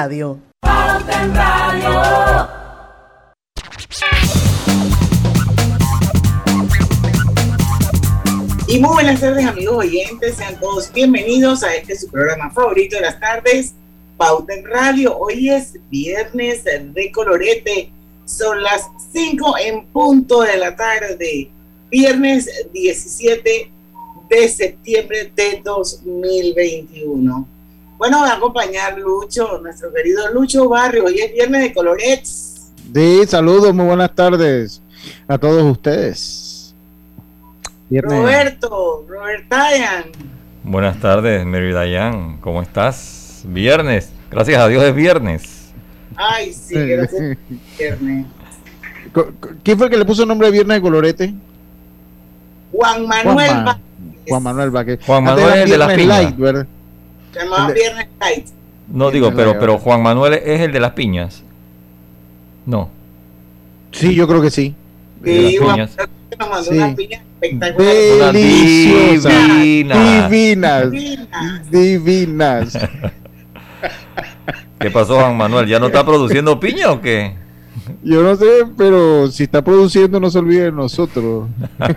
Radio. Y muy buenas tardes amigos oyentes, sean todos bienvenidos a este su programa favorito de las tardes, Pauta en Radio. Hoy es viernes de colorete, son las 5 en punto de la tarde, viernes 17 de septiembre de 2021. Bueno, va a acompañar Lucho, nuestro querido Lucho Barrio. Hoy es viernes de Colorets. Sí, saludos, muy buenas tardes a todos ustedes. Roberto, Robert Dayan. Buenas tardes, Mary Dayan. ¿Cómo estás? Viernes. Gracias a Dios es viernes. Ay, sí, gracias. viernes. ¿Quién fue el que le puso el nombre de Viernes de Colorete? Juan Manuel Juan, Juan Manuel Vázquez. Juan Manuel de las piñas. ¿verdad? Viernes Light. No digo, pero, pero Juan Manuel es el de las piñas. No. Sí, yo creo que sí. Sí, Juan nos mandó unas piñas espectaculares. Deliciosas. Divinas. Divinas. Divinas. ¿Qué pasó, Juan Manuel? ¿Ya no está produciendo piña o qué? Yo no sé, pero si está produciendo, no se olvide de nosotros.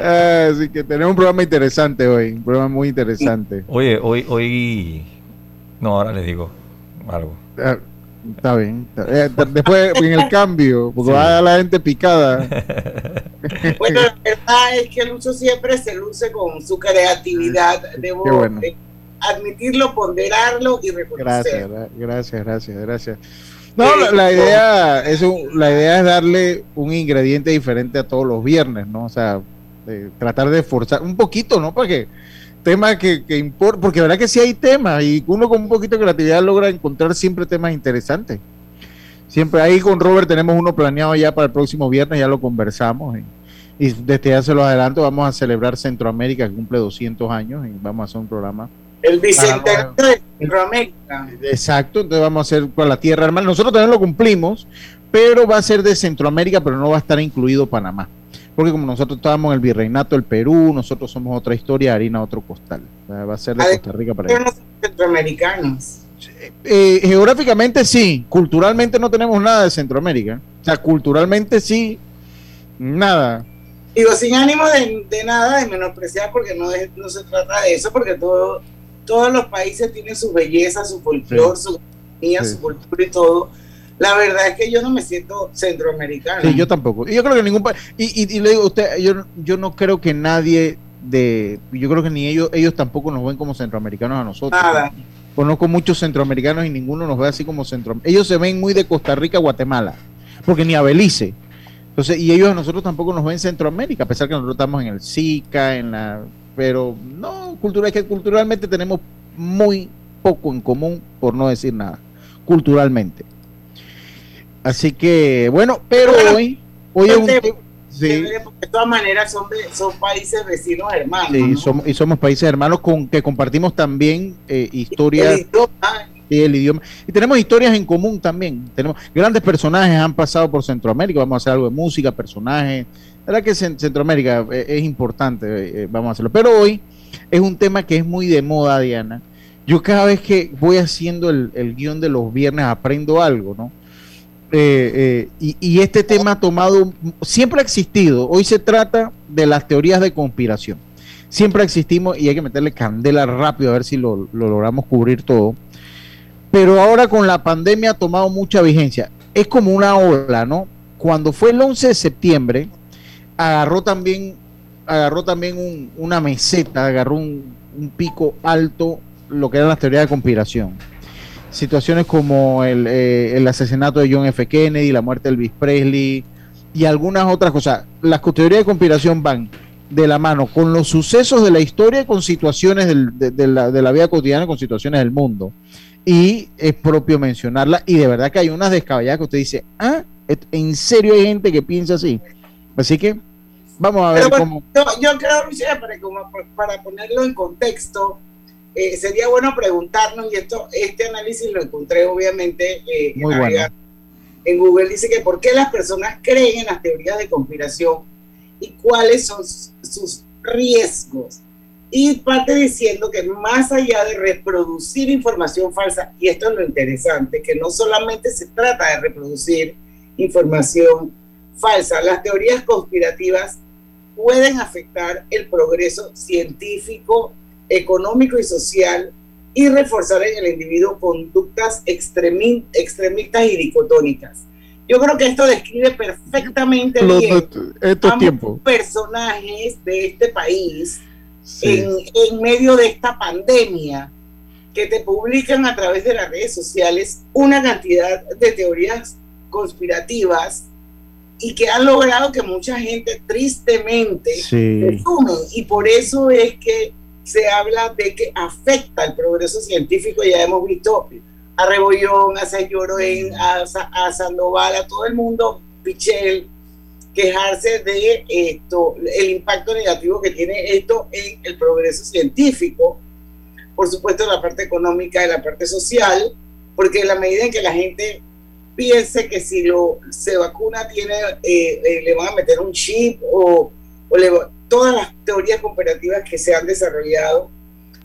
Así que tenemos un programa interesante hoy, un programa muy interesante. Oye, hoy, hoy, no, ahora les digo algo. Ah, está bien. Eh, después en el cambio, porque va a la gente picada. Bueno, la verdad es que Lucho siempre se luce con su creatividad. Debo bueno. Admitirlo, ponderarlo y reconocerlo. Gracias, gracias, gracias, gracias. No, la, la idea es la idea es darle un ingrediente diferente a todos los viernes, ¿no? O sea, tratar de forzar un poquito, ¿no? Para que temas que, que importa, porque la verdad que sí hay temas y uno con un poquito de creatividad logra encontrar siempre temas interesantes. Siempre ahí con Robert tenemos uno planeado ya para el próximo viernes, ya lo conversamos. Y, y desde ya se los adelanto, vamos a celebrar Centroamérica, que cumple 200 años, y vamos a hacer un programa el bicentenario de Centroamérica. Exacto, entonces vamos a hacer con la tierra hermana. Nosotros también lo cumplimos, pero va a ser de Centroamérica, pero no va a estar incluido Panamá. Porque como nosotros estábamos en el virreinato del Perú, nosotros somos otra historia, harina otro costal. Va a ser de Costa Rica para allá. centroamericanos. Eh, geográficamente sí, culturalmente no tenemos nada de Centroamérica. O sea, culturalmente sí, nada. Digo, sin ánimo de, de nada, de menospreciar, porque no, es, no se trata de eso, porque todo todos los países tienen su belleza, su folclore, sí. su economía, sí. su cultura y todo. La verdad es que yo no me siento centroamericano. Sí, yo tampoco. Y yo creo que ningún país. Y, y, y, le digo a usted, yo, yo no creo que nadie de. Yo creo que ni ellos ellos tampoco nos ven como centroamericanos a nosotros. Nada. Conozco muchos centroamericanos y ninguno nos ve así como centroamericanos. Ellos se ven muy de Costa Rica, Guatemala. Porque ni a Belice. Entonces, y ellos a nosotros tampoco nos ven Centroamérica, a pesar que nosotros estamos en el SICA, en la pero no, cultura, es que culturalmente tenemos muy poco en común, por no decir nada, culturalmente. Así que, bueno, pero hoy, hoy es un de, todas maneras son, son países vecinos hermanos. Sí, ¿no? somos, y somos países hermanos con que compartimos también eh, historias. El idioma. El idioma. Y tenemos historias en común también. Tenemos grandes personajes han pasado por Centroamérica. Vamos a hacer algo de música, personajes, la verdad que Centroamérica es, es importante, eh, vamos a hacerlo. Pero hoy es un tema que es muy de moda, Diana. Yo cada vez que voy haciendo el, el guion de los viernes aprendo algo, ¿no? Eh, eh, y, este tema ha tomado, siempre ha existido. Hoy se trata de las teorías de conspiración. Siempre existimos y hay que meterle candela rápido a ver si lo logramos cubrir todo. Pero ahora con la pandemia ha tomado mucha vigencia. Es como una ola, ¿no? Cuando fue el 11 de septiembre, agarró también, agarró también un, una meseta, agarró un, pico alto, lo que eran las teorías de conspiración. Situaciones como el, eh, el, asesinato de John F. Kennedy, la muerte de Elvis Presley y algunas otras cosas. Las teorías de conspiración van de la mano con los sucesos de la historia y con situaciones del, de, de, la, de la vida cotidiana, con situaciones del mundo. Y es propio mencionarla. Y de verdad que hay unas descabelladas que usted dice, ah, ¿en serio hay gente que piensa así? Así que vamos a ver cómo. Yo, yo creo, Lucía, para, como, para ponerlo en contexto, eh, sería bueno preguntarnos, y esto, este análisis lo encontré obviamente eh, Muy en, bueno. en Google, dice que por qué las personas creen en las teorías de conspiración y cuáles son sus riesgos. Y parte diciendo que más allá de reproducir información falsa, y esto es lo interesante, que no solamente se trata de reproducir información falsa, las teorías conspirativas pueden afectar el progreso científico, económico y social y reforzar en el individuo conductas extremistas y dicotónicas. Yo creo que esto describe perfectamente bien estos tiempos. personajes de este país en, en medio de esta pandemia que te publican a través de las redes sociales una cantidad de teorías conspirativas y que han logrado que mucha gente tristemente se sume. Y por eso es que se habla de que afecta el progreso científico. Ya hemos visto a Rebollón, a Sayoroen, a, a Sandoval, a todo el mundo, Pichel, quejarse de esto, el impacto negativo que tiene esto en el progreso científico, por supuesto en la parte económica y la parte social, porque en la medida en que la gente piense que si lo se vacuna tiene eh, eh, le van a meter un chip o, todas las teorías comparativas que se han desarrollado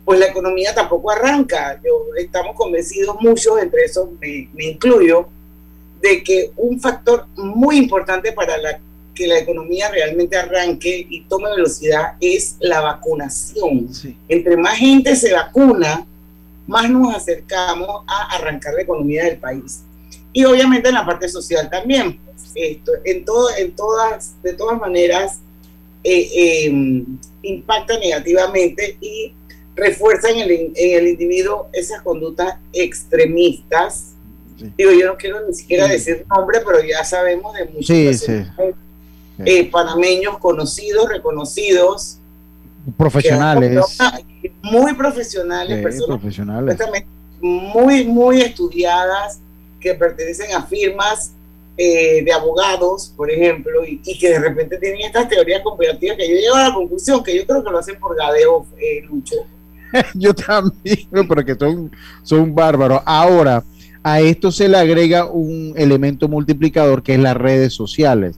pues la economía tampoco arranca. Yo, estamos convencidos muchos, entre esos me, incluyo, de que un factor muy importante para la, que la economía realmente arranque y tome velocidad es la vacunación. Entre más gente se vacuna, más nos acercamos a arrancar la economía del país. Y obviamente en la parte social también. Esto, en, todo, en todas, de todas maneras, eh, em, impacta negativamente y refuerza en el, en el individuo esas conductas extremistas. Digo, yo no quiero ni siquiera decir nombre, pero ya sabemos de muchos eh, panameños conocidos, reconocidos. Profesionales. Muy profesionales, personas profesionales. muy, muy estudiadas, que pertenecen a firmas eh, de abogados, por ejemplo, y, que de repente tienen estas teorías conspirativas que yo llego a la conclusión que yo creo que lo hacen por gadeo, eh, Lucho. yo también, porque son, son bárbaros. Ahora, a esto se le agrega un elemento multiplicador que es las redes sociales,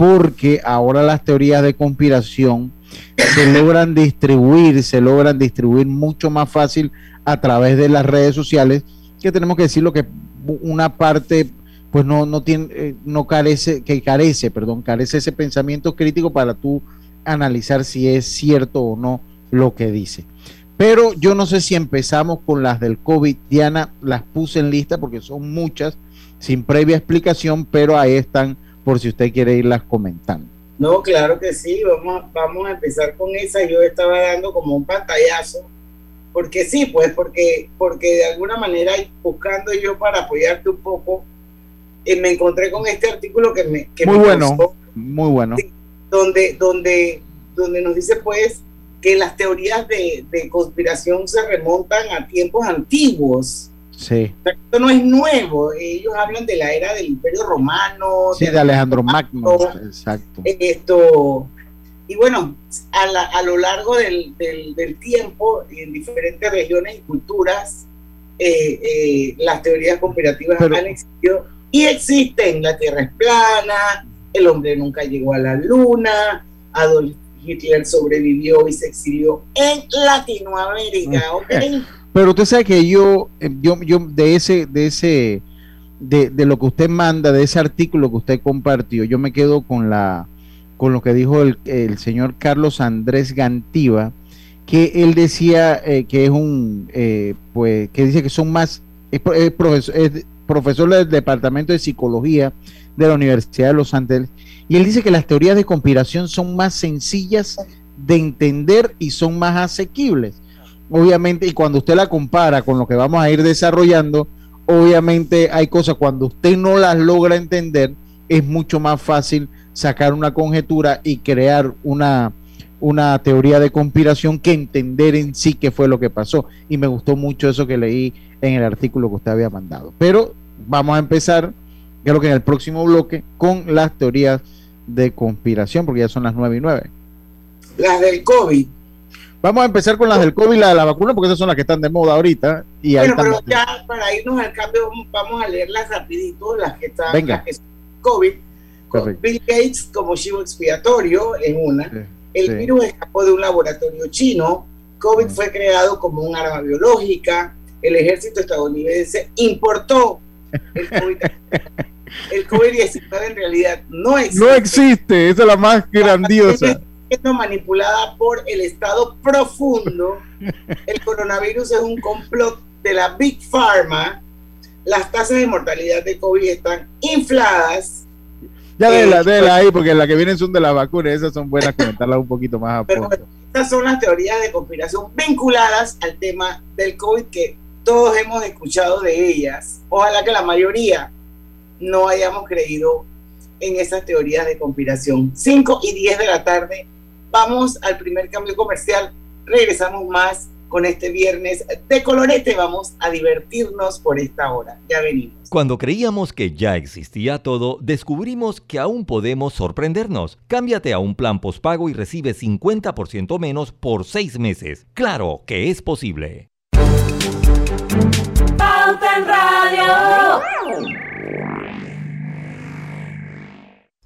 porque ahora las teorías de conspiración se logran distribuir, se logran distribuir mucho más fácil a través de las redes sociales, que tenemos que decir lo que una parte pues no, no tiene, eh, no carece, que carece, perdón, carece ese pensamiento crítico para tú analizar si es cierto o no lo que dice. Pero yo no sé si empezamos con las del COVID. Diana, las puse en lista porque son muchas, sin previa explicación, pero ahí están por si usted quiere irlas comentando. No, claro que sí, vamos, vamos a empezar con esa. Yo estaba dando como un pantallazo, porque sí, pues, porque, porque de alguna manera, buscando yo para apoyarte un poco, eh, me encontré con este artículo que me... muy bueno, muy bueno. Donde, donde, donde nos dice, pues, que las teorías de, conspiración se remontan a tiempos antiguos. Sí. esto no es nuevo. Ellos hablan de la era del Imperio Romano. Sí, de, Alejandro Magno. Exacto. Esto. Y bueno, a, lo largo del, tiempo, en diferentes regiones y culturas, eh, eh, las teorías conspirativas han existido y existen. La Tierra es plana, el hombre nunca llegó a la luna, Adolf Hitler sobrevivió y se exilió en Latinoamérica, ¿ok? Pero usted sabe que yo, eh, yo, yo de ese, de ese, de, de, lo que usted manda, de ese artículo que usted compartió, yo me quedo con la, con lo que dijo el, señor Carlos Andrés Gantiva, que él decía eh, que es un, eh, pues, que dice que son más, es, profesor, es profesor del Departamento de Psicología de la Universidad de Los Ángeles, y él dice que las teorías de conspiración son más sencillas de entender y son más asequibles. Obviamente, y cuando usted la compara con lo que vamos a ir desarrollando, obviamente hay cosas cuando usted no las logra entender, es mucho más fácil sacar una conjetura y crear una, una teoría de conspiración que entender en sí qué fue lo que pasó. Y me gustó mucho eso que leí en el artículo que usted había mandado. Pero vamos a empezar, creo que en el próximo bloque, con las teorías de conspiración, porque ya son las nueve y nueve. Las del COVID. Vamos a empezar con las del COVID y la de la vacuna, porque esas son las que están de moda ahorita. Y bueno, pero ya para irnos al cambio, vamos a leerlas rapidito, las que están Venga. COVID. Bill Gates como chivo expiatorio en una. el virus escapó de un laboratorio chino COVID fue creado como un arma biológica. El ejército estadounidense importó el COVID. el COVID-19 en realidad no existe. No existe, esa es la más grandiosa. Siendo manipulada por el Estado profundo. El coronavirus es un complot de la Big Pharma. Las tasas de mortalidad de COVID están infladas. Ya de la, de la ahí, porque las que vienen son de la vacuna, esas son buenas comentarlas un poquito más a fondo. Estas son las teorías de conspiración vinculadas al tema del COVID que todos hemos escuchado de ellas. Ojalá que la mayoría no hayamos creído en esas teorías de conspiración. 5 y 10 de la tarde, vamos al primer cambio comercial. Regresamos más con este viernes de colorete. Vamos a divertirnos por esta hora. Ya venimos. Cuando creíamos que ya existía todo, descubrimos que aún podemos sorprendernos. Cámbiate a un plan postpago y recibe 50% menos por seis meses. Claro que es posible.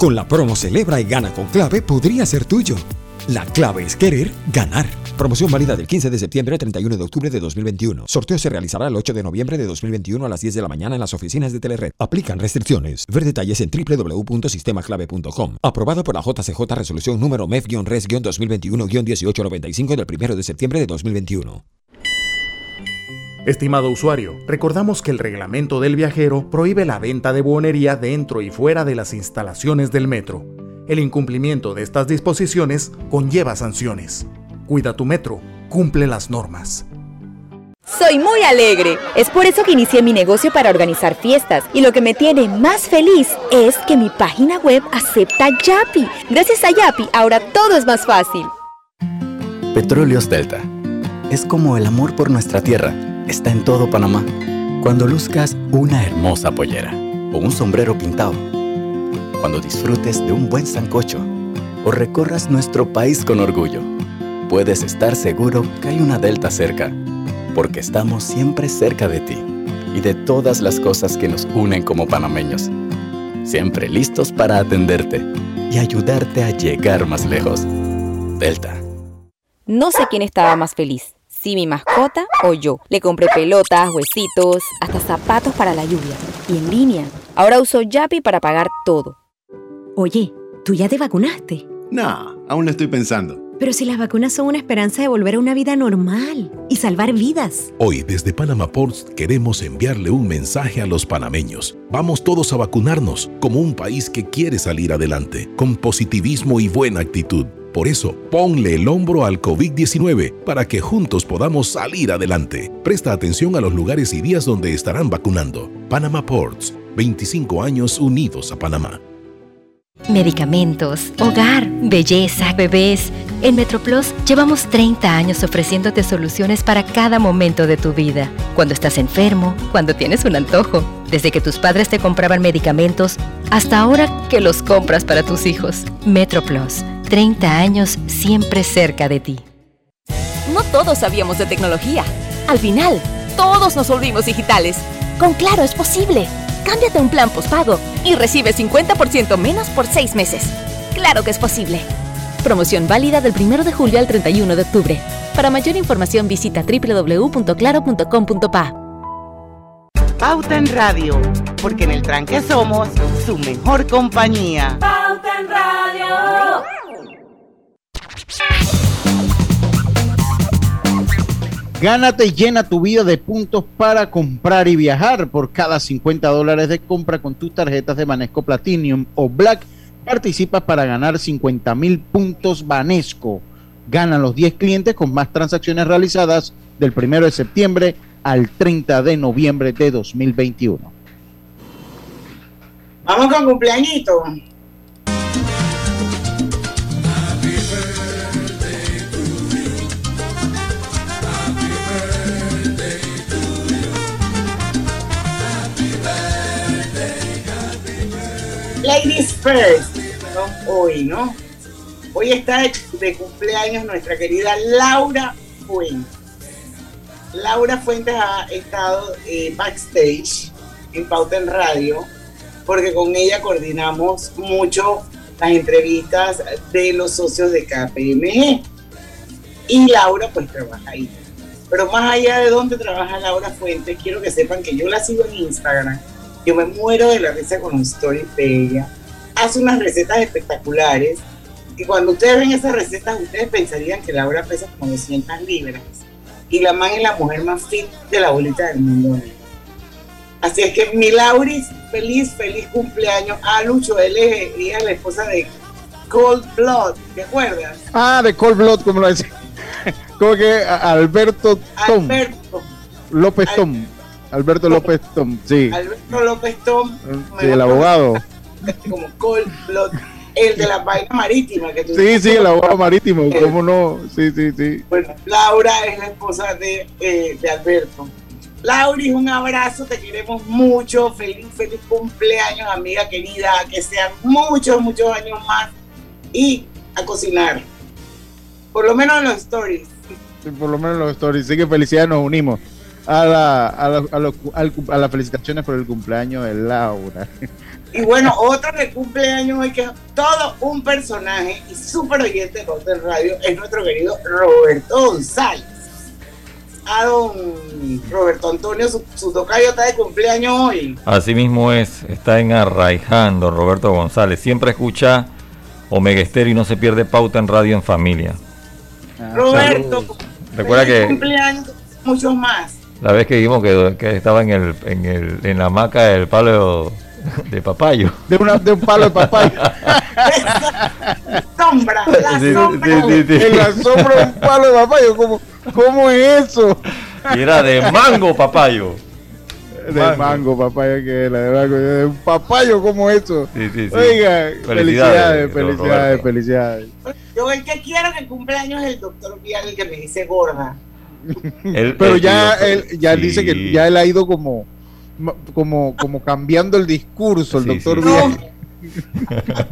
Con la promo Celebra y Gana con Clave podría ser tuyo. La clave es querer ganar. Promoción válida del 15 de septiembre al 31 de octubre de 2021. Sorteo se realizará el 8 de noviembre de 2021 a las 10 de la mañana en las oficinas de Telered. Aplican restricciones. Ver detalles en www.sistemaclave.com. Aprobado por la JCJ Resolución número MEF-RES-2021-1895 del 1 de septiembre de 2021. Estimado usuario, recordamos que el reglamento del viajero prohíbe la venta de buonería dentro y fuera de las instalaciones del metro. El incumplimiento de estas disposiciones conlleva sanciones. Cuida tu metro, cumple las normas. Soy muy alegre. Es por eso que inicié mi negocio para organizar fiestas. Y lo que me tiene más feliz es que mi página web acepta Yapi. Gracias a Yapi, ahora todo es más fácil. Petróleos Delta. Es como el amor por nuestra tierra está en todo Panamá. Cuando luzcas una hermosa pollera o un sombrero pintado. Cuando disfrutes de un buen sancocho o recorras nuestro país con orgullo. Puedes estar seguro que hay una Delta cerca, porque estamos siempre cerca de ti y de todas las cosas que nos unen como panameños. Siempre listos para atenderte y ayudarte a llegar más lejos. Delta. No sé quién estaba más feliz si mi mascota o yo. Le compré pelotas, huesitos, hasta zapatos para la lluvia. Y en línea. Ahora uso Yapi para pagar todo. Oye, ¿tú ya te vacunaste? No, aún lo estoy pensando. Pero si las vacunas son una esperanza de volver a una vida normal y salvar vidas. Hoy desde Panama Ports queremos enviarle un mensaje a los panameños. Vamos todos a vacunarnos como un país que quiere salir adelante, con positivismo y buena actitud. Por eso, ponle el hombro al COVID-19 para que juntos podamos salir adelante. Presta atención a los lugares y días donde estarán vacunando. Panama Ports, 25 años unidos a Panamá. Medicamentos, hogar, belleza, bebés. En MetroPlus llevamos 30 años ofreciéndote soluciones para cada momento de tu vida. Cuando estás enfermo, cuando tienes un antojo, desde que tus padres te compraban medicamentos hasta ahora que los compras para tus hijos. MetroPlus, 30 años siempre cerca de ti. No todos sabíamos de tecnología. Al final, todos nos volvimos digitales. Con Claro es posible. Cámbiate a un plan postpago y recibe 50% menos por seis meses. ¡Claro que es posible! Promoción válida del 1 de julio al 31 de octubre. Para mayor información visita www.claro.com.pa. Pauta en Radio, porque en el tranque somos su mejor compañía. Pauta en Radio. Gánate y llena tu vida de puntos para comprar y viajar. Por cada 50 dólares de compra con tus tarjetas de Banesco Platinum o Black, participas para ganar 50 mil puntos Banesco. Ganan los 10 clientes con más transacciones realizadas del 1 de septiembre al 30 de noviembre de 2021. Vamos con cumpleañito. Ladies first, hoy, ¿no? Hoy está de cumpleaños nuestra querida Laura Fuentes. Laura Fuentes ha estado eh, backstage en Pauta en Radio, porque con ella coordinamos mucho las entrevistas de los socios de KPMG. Y Laura pues trabaja ahí. Pero más allá de dónde trabaja Laura Fuentes, quiero que sepan que yo la sigo en Instagram. Yo me muero de la risa con los stories de ella. Hace unas recetas espectaculares. Y cuando ustedes ven esas recetas, ustedes pensarían que Laura pesa como 200 libras y la man es la mujer más fit de la bolita del mundo. Así es que mi Lauris, feliz, feliz cumpleaños a Lucho. Él es, ella es la esposa de Cold Blood, ¿te acuerdas? Ah, de Cold Blood, como lo decía. como que Alberto Tom. Alberto. López Tom. Alberto López Tom, sí. Alberto López Tom. Sí, el abogado. Como Cold Blood. El de la vaina marítima. Que tú sí, sí, el abogado marítimo, ¿cómo no? Sí, sí, sí. Bueno, Laura es la esposa de, eh, de Alberto. Lauris, un abrazo, te queremos mucho. Feliz, feliz cumpleaños, amiga querida. Que sean muchos, muchos años más. Y a cocinar. Por lo menos en los stories. Sí, por lo menos en los stories. Sí, que felicidades, nos unimos a, la, a, la, a, lo, a las felicitaciones por el cumpleaños de Laura. Y bueno, otro que cumpleaños hoy, que es todo un personaje y súper oyente de Hotel Radio, es nuestro querido Roberto González. A don Roberto Antonio, su, su tocayo está de cumpleaños hoy. Así mismo es, está en Arraijando Roberto González. Siempre escucha Omega Estéreo y no se pierde pauta en radio en familia. Ah, Roberto, recuerda que cumpleaños, muchos más. La vez que vimos que, que estaba en el, en el en la hamaca del palo de papayo. De, una, de un palo de papayo. sombra, la Sí, sombra. sí, sí, sí. En la sombra de un palo de papayo. ¿Cómo, cómo es eso? Y era de mango papayo. De mango, papayo, que es la de mango. De un papayo, ¿cómo es eso? Sí, sí, sí. Oiga, Felicidades, felicidades, felicidades. Yo el que quiero que cumpleaños es el doctor Vial, el que me dice gorda. Él- Pero él- ya él ya sí. dice que ya él ha ido como como como cambiando el discurso el Sí, doctor sí. Vial.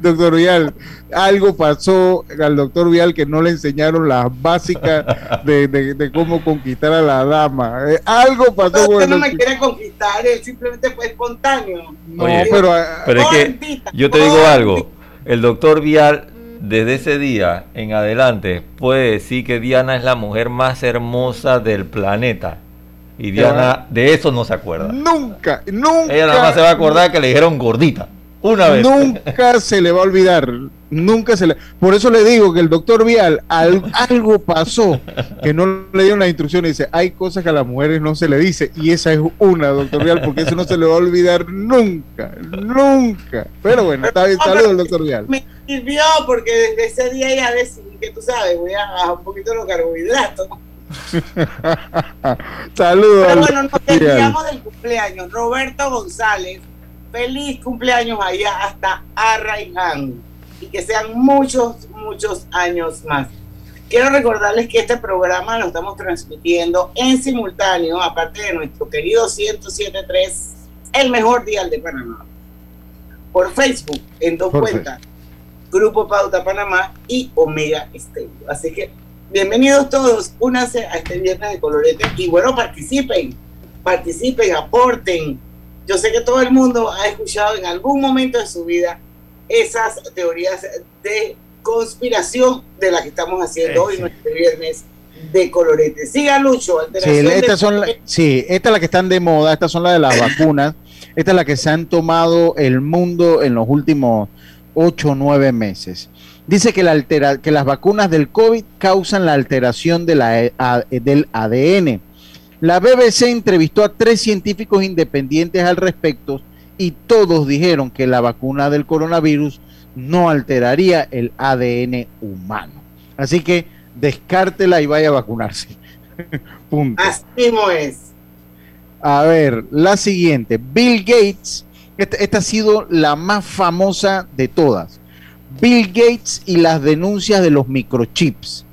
Doctor Vial, algo pasó al doctor Vial que no le enseñaron las básicas de, de- de cómo conquistar a la dama. Eh, algo pasó con Usted el no me quiere conquistar, él simplemente fue espontáneo. No, Oye, pero, pero es que yo te digo algo. El doctor Vial, desde ese día en adelante, puede decir que Diana es la mujer más hermosa del planeta. Y Diana de eso no se acuerda. nunca, nunca. Ella nada más se va a acordar que le dijeron gordita. Una vez. Nunca se le va a olvidar. Nunca se le. Por eso le digo que el doctor Vial, al- algo pasó que no le dieron las instrucciones. Dice: hay cosas que a las mujeres no se le dice. Y esa es una, doctor Vial, porque eso no se le va a olvidar nunca. Nunca. Pero bueno, está bien. Saludos al doctor Vial. Me sirvió porque desde ese día ya decidí que tú sabes, voy a bajar un poquito los carbohidratos. Saludos Pero bueno, nos desviamos del cumpleaños. Roberto González, feliz cumpleaños allá hasta Arraiján. Y que sean muchos, muchos años más. Quiero recordarles que este programa lo estamos transmitiendo en simultáneo, aparte de nuestro querido 1073, el mejor dial de Panamá. Por Facebook, en dos cuentas. Grupo Pauta Panamá y Omega Estéreo. Así que bienvenidos todos, únanse a este viernes de colorete y bueno, participen, participen, aporten, yo sé que todo el mundo ha escuchado en algún momento de su vida esas teorías de conspiración de las que estamos haciendo hoy, nuestro viernes de colorete. Siga Lucho, sí, estas son sí, esta es la que están de moda, estas son las de las vacunas, esta es la que se han tomado el mundo en los últimos ocho o nueve meses. Dice que, la altera, que las vacunas del COVID causan la alteración de la, eh, del ADN. La BBC entrevistó a tres científicos independientes al respecto y todos dijeron que la vacuna del coronavirus no alteraría el ADN humano. Así que descártela y vaya a vacunarse. Punto. Así es. A ver, la siguiente. Bill Gates, esta, ha sido la más famosa de todas. Bill Gates y las denuncias de los microchips.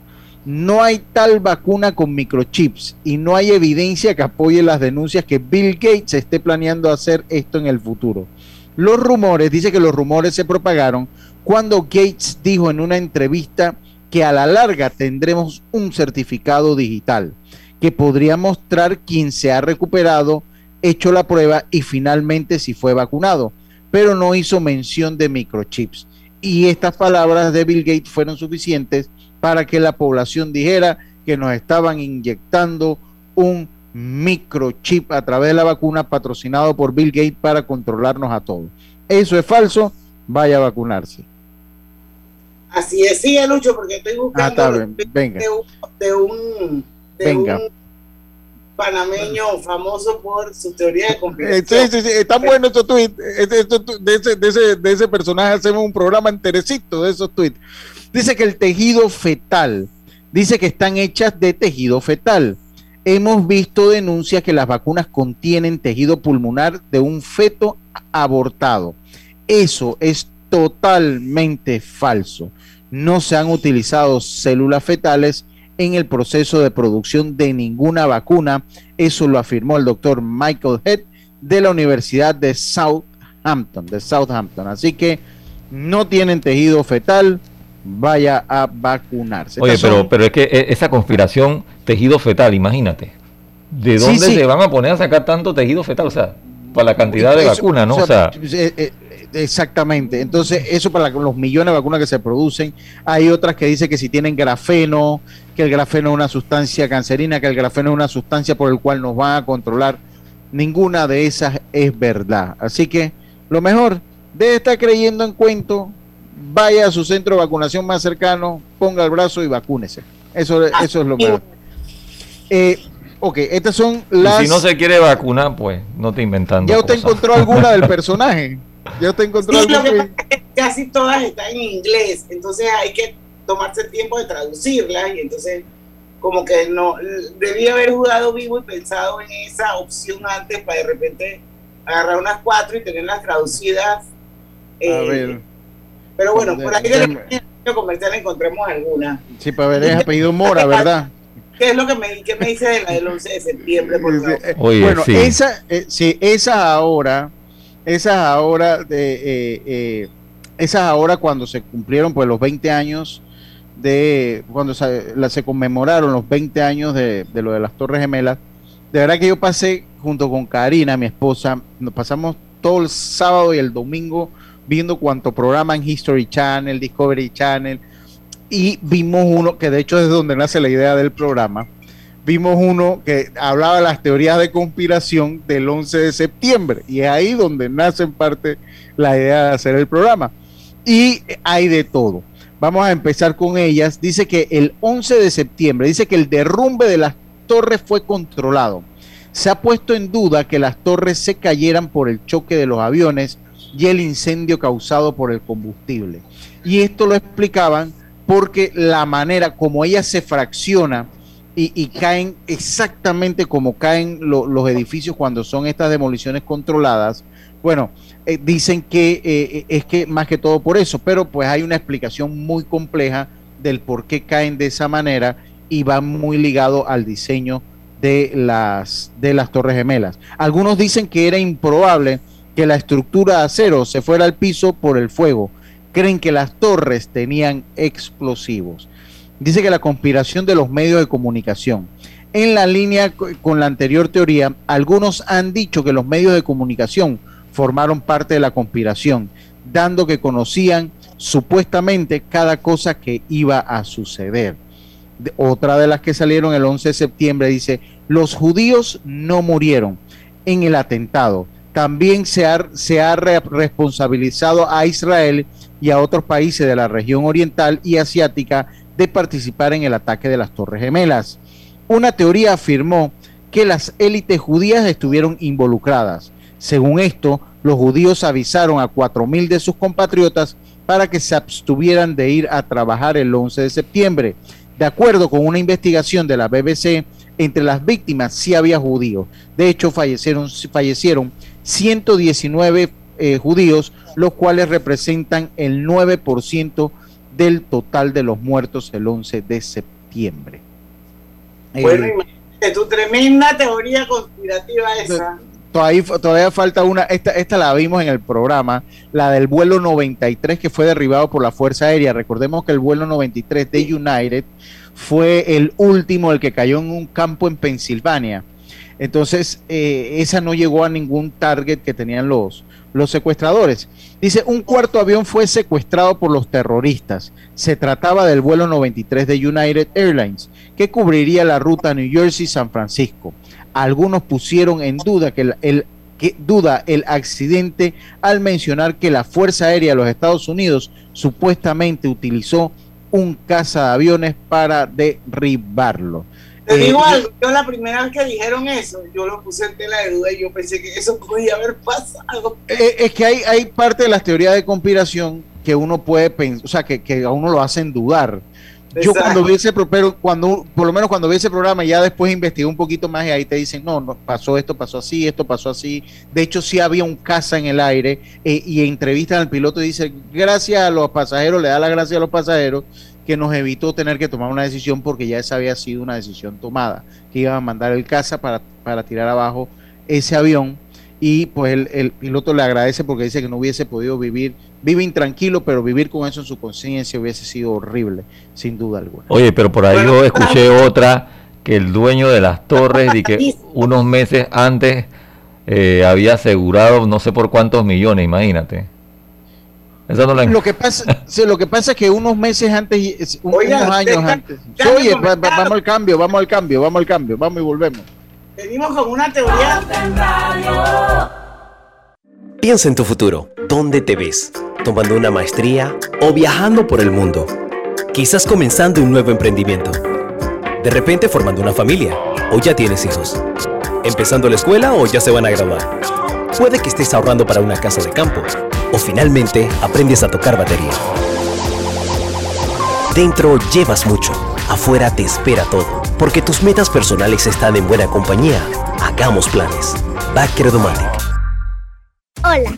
No hay tal vacuna con microchips y no hay evidencia que apoye las denuncias que Bill Gates esté planeando hacer esto en el futuro. Los rumores, dice que los rumores se propagaron cuando Gates dijo en una entrevista que a la larga tendremos un certificado digital que podría mostrar quién se ha recuperado, hecho la prueba y finalmente si fue vacunado, pero no hizo mención de microchips. Y estas palabras de Bill Gates fueron suficientes para que la población dijera que nos estaban inyectando un microchip a través de la vacuna patrocinado por Bill Gates para controlarnos a todos. Eso es falso, vaya a vacunarse. Así es, sí, Lucho, porque estoy buscando ah, Venga. de un, de un, panameño famoso por su teoría de conspiración. Eh, sí, sí, sí, está bueno esos tweets. De ese, de, de ese personaje hacemos un programa enterecito de esos tweets. Dice que el tejido fetal, dice que están hechas de tejido fetal hemos visto denuncias que las vacunas contienen tejido pulmonar de un feto abortado. Eso es totalmente falso. No se han utilizado células fetales en el proceso de producción de ninguna vacuna. Eso lo afirmó el doctor Michael Head de la Universidad de Southampton, de Southampton. Así que no tienen tejido fetal, vaya a vacunarse. Oye, pero, pero es que e, esa conspiración, tejido fetal, imagínate. ¿De dónde se van a poner a sacar tanto tejido fetal? O sea, para la cantidad de vacunas, ¿no? O sea, eh, eh, exactamente. Entonces, eso para los millones de vacunas que se producen. Hay otras que dicen que si tienen grafeno, que el grafeno es una sustancia cancerina, que el grafeno es una sustancia por el cual nos van a controlar. Ninguna de esas es verdad. Así que lo mejor, de estar creyendo en cuento, vaya a su centro de vacunación más cercano, ponga el brazo y vacúnese. Eso, eso es lo mejor. Eh, ok, estas son las. si no se quiere vacunar, pues no te inventando. ¿Ya usted encontró alguna del personaje? ¿Ya usted encontró alguna? casi todas están en inglés, entonces hay que tomarse el tiempo de traducirlas y entonces como que no debía haber jugado vivo y pensado en esa opción antes para de repente agarrar unas cuatro y tenerlas traducidas. a ver eh, pero bueno, por ahí de la comercial encontremos alguna. Sí, para ver, es apellido Mora, ¿verdad? ¿Qué es lo que me, qué me dice de la del 11 de septiembre? Por favor? bueno, esa, eh, sí, esas ahora, esas ahora, de, eh, eh, esas ahora cuando se cumplieron pues los 20 años de, cuando se, se conmemoraron los 20 años de, de lo de las Torres Gemelas, de verdad que yo pasé junto con Karina, mi esposa, nos pasamos todo el sábado y el domingo viendo cuánto programa en History Channel, Discovery Channel, y vimos uno, que de hecho es donde nace la idea del programa, vimos uno que hablaba de las teorías de conspiración del 11 de septiembre, y es ahí donde nace en parte la idea de hacer el programa. Y hay de todo. Vamos a empezar con ellas. Dice que el 11 de septiembre, dice que el derrumbe de las torres fue controlado. Se ha puesto en duda que las torres se cayeran por el choque de los aviones y el incendio causado por el combustible. Y esto lo explicaban porque la manera como ella se fracciona y, caen exactamente como caen los edificios cuando son estas demoliciones controladas, bueno, eh, dicen que eh, es que más que todo por eso, pero pues hay una explicación muy compleja del por qué caen de esa manera y va muy ligado al diseño de las, de las torres gemelas. Algunos dicen que era improbable que la estructura de acero se fuera al piso por el fuego. Creen que las torres tenían explosivos. Dice que la conspiración de los medios de comunicación. En la línea con la anterior teoría, algunos han dicho que los medios de comunicación formaron parte de la conspiración, dando que conocían supuestamente cada cosa que iba a suceder. Otra de las que salieron el 11 de septiembre dice, los judíos no murieron en el atentado. También se ha, se ha responsabilizado a Israel y a otros países de la región oriental y asiática de participar en el ataque de las Torres Gemelas. Una teoría afirmó que las élites judías estuvieron involucradas. Según esto, los judíos avisaron a 4.000 de sus compatriotas para que se abstuvieran de ir a trabajar el 11 de septiembre. De acuerdo con una investigación de la BBC, entre las víctimas sí había judíos. De hecho, fallecieron, fallecieron 119 eh, judíos, los cuales representan el 9% del total de los muertos el 11 de septiembre. Bueno, eh, tu tremenda teoría conspirativa esa. Todavía, todavía falta una, esta, esta la vimos en el programa, la del vuelo 93 que fue derribado por la Fuerza Aérea. Recordemos que el vuelo 93 de United fue el último, el que cayó en un campo en Pensilvania. Entonces, eh, esa no llegó a ningún target que tenían los, los secuestradores. Dice, un cuarto avión fue secuestrado por los terroristas. Se trataba del vuelo 93 de United Airlines, que cubriría la ruta New Jersey-San Francisco. Algunos pusieron en duda que el, que duda el accidente al mencionar que la Fuerza Aérea de los Estados Unidos supuestamente utilizó un caza de aviones para derribarlo. Te digo eh, algo, yo la primera vez que dijeron eso, yo lo puse en tela de duda y yo pensé que eso podía haber pasado. Eh, es que hay, hay parte de las teorías de conspiración que uno puede pensar, o sea, que, que a uno lo hacen dudar. Yo cuando vi ese pero cuando por lo menos cuando vi ese programa ya después investigué un poquito más y ahí te dicen, no, no pasó esto, pasó así, esto pasó así. De hecho, sí había un caza en el aire eh, y entrevistan al piloto y dice, gracias a los pasajeros, le da la gracia a los pasajeros que nos evitó tener que tomar una decisión porque ya esa había sido una decisión tomada, que iban a mandar el caza para, para tirar abajo ese avión y pues el, el, piloto le agradece porque dice que no hubiese podido vivir, vive intranquilo, pero vivir con eso en su conciencia hubiese sido horrible, sin duda alguna. Oye, pero por ahí yo escuché otra que el dueño de las torres y que unos meses antes eh, había asegurado no sé por cuántos millones, imagínate lo que pasa, lo que pasa es que unos meses antes, unos años antes. Oye, vamos al cambio, vamos al cambio, vamos al cambio, vamos y volvemos. Venimos con una teoría. Piensa en tu futuro. ¿Dónde te ves? ¿Tomando una maestría o viajando por el mundo? Quizás comenzando un nuevo emprendimiento. De repente formando una familia o ya tienes hijos. Empezando la escuela o ya se van a graduar. Puede que estés ahorrando para una casa de campo o finalmente aprendes a tocar batería. Dentro llevas mucho, afuera te espera todo, porque tus metas personales están en buena compañía. Hagamos planes. Backer Hola,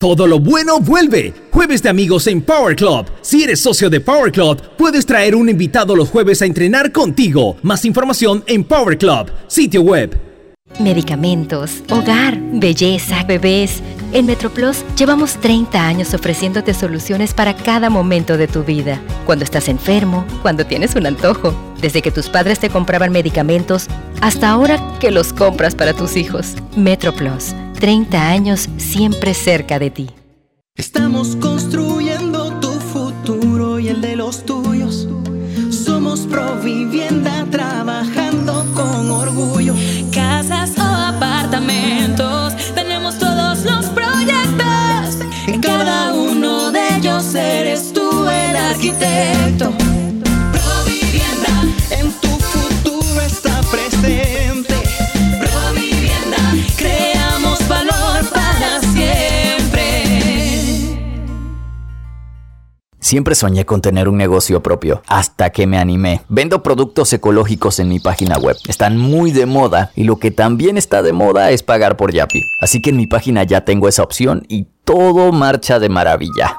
Todo lo bueno vuelve. Jueves de amigos en Power Club. Si eres socio de Power Club, puedes traer un invitado los jueves a entrenar contigo. Más información en Power Club, sitio web. Medicamentos, hogar, belleza, bebés. En MetroPlus llevamos 30 años ofreciéndote soluciones para cada momento de tu vida. Cuando estás enfermo, cuando tienes un antojo, desde que tus padres te compraban medicamentos hasta ahora que los compras para tus hijos. MetroPlus 30 años siempre cerca de ti. Estamos construyendo Siempre soñé con tener un negocio propio, hasta que me animé. Vendo productos ecológicos en mi página web. Están muy de moda y lo que también está de moda es pagar por Yapi. Así que en mi página ya tengo esa opción y todo marcha de maravilla.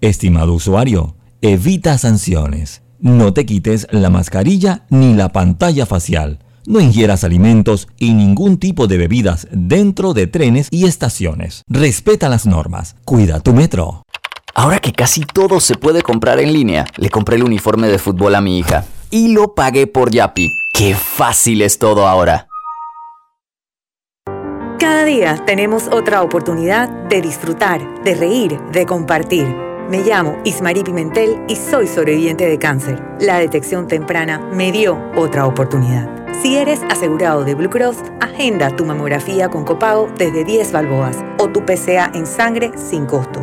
Estimado usuario, evita sanciones. No te quites la mascarilla ni la pantalla facial. No ingieras alimentos y ningún tipo de bebidas dentro de trenes y estaciones. Respeta las normas. Cuida tu metro. Ahora que casi todo se puede comprar en línea, le compré el uniforme de fútbol a mi hija y lo pagué por Yapi. ¡Qué fácil es todo ahora! Cada día tenemos otra oportunidad de disfrutar, de reír, de compartir. Me llamo Ismarí Pimentel y soy sobreviviente de cáncer. La detección temprana me dio otra oportunidad. Si eres asegurado de Blue Cross, agenda tu mamografía con copago desde 10 balboas o tu PCA en sangre sin costo.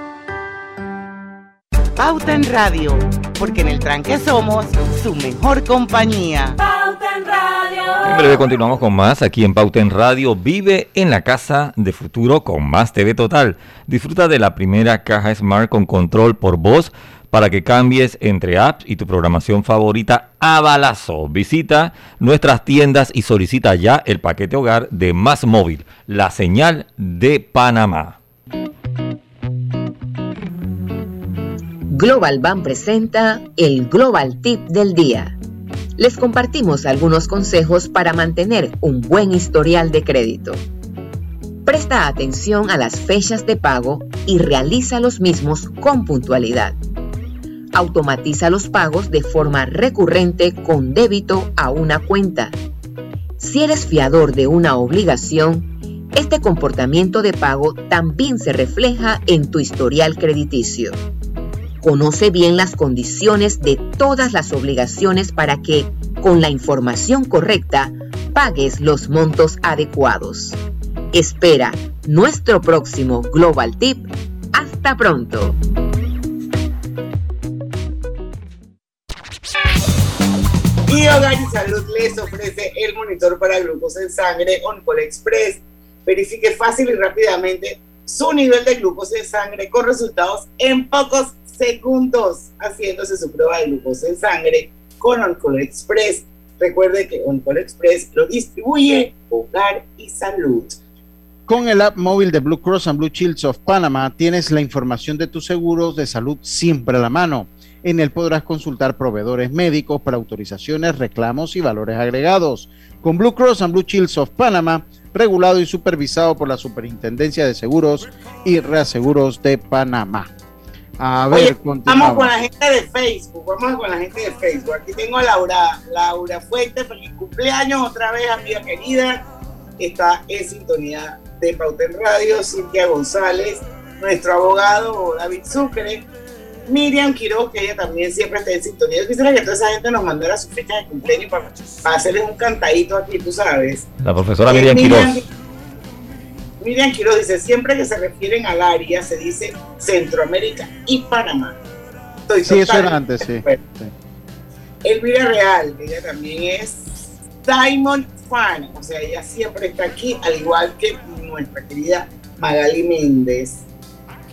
Pauta en Radio, porque en el tranque somos su mejor compañía. Pauta en Radio. En breve continuamos con más aquí en Pauta en Radio. Vive en la casa de futuro con más TV Total. Disfruta de la primera caja Smart con control por voz para que cambies entre apps y tu programación favorita a balazo. Visita nuestras tiendas y solicita ya el paquete hogar de Más Móvil, la señal de Panamá. Global Bank presenta el Global Tip del Día. Les compartimos algunos consejos para mantener un buen historial de crédito. Presta atención a las fechas de pago y realiza los mismos con puntualidad. Automatiza los pagos de forma recurrente con débito a una cuenta. Si eres fiador de una obligación, este comportamiento de pago también se refleja en tu historial crediticio. Conoce bien las condiciones de todas las obligaciones para que, con la información correcta, pagues los montos adecuados. Espera nuestro próximo Global Tip. Hasta pronto. Y Hogar y Salud les ofrece el monitor para glucosa en sangre OnCall Express. Verifique fácil y rápidamente su nivel de glucosa en sangre con resultados en pocos segundos haciéndose su prueba de glucosa en sangre con OnCall Express. Recuerde que OnCall Express lo distribuye Hogar y Salud. Con el app móvil de Blue Cross and Blue Shields of Panama tienes la información de tus seguros de salud siempre a la mano. En él podrás consultar proveedores médicos para autorizaciones, reclamos y valores agregados. Con Blue Cross and Blue Shields of Panama, regulado y supervisado por la Superintendencia de Seguros y Reaseguros de Panamá. A ver, Oye, continuamos. vamos con la gente de Facebook, vamos con la gente de Facebook. Aquí tengo a Laura, Laura Fuente, feliz cumpleaños otra vez, amiga querida. Está en sintonía de Pauta en Radio, Cintia González, nuestro abogado David Sucre, Miriam Quiroz, que ella también siempre está en sintonía. Yo quisiera que toda esa gente nos mandara su fecha de cumpleaños para, para hacerles un cantadito aquí, tú sabes. La profesora Eh, Miriam Quiroz. Miriam Quiroz dice, siempre que se refieren al área se dice Centroamérica y Panamá. Estoy Sí, eso era antes, sí. de acuerdo. Elvira Real, ella también es Diamond Fan, o sea, ella siempre está aquí, al igual que nuestra querida Magali Méndez.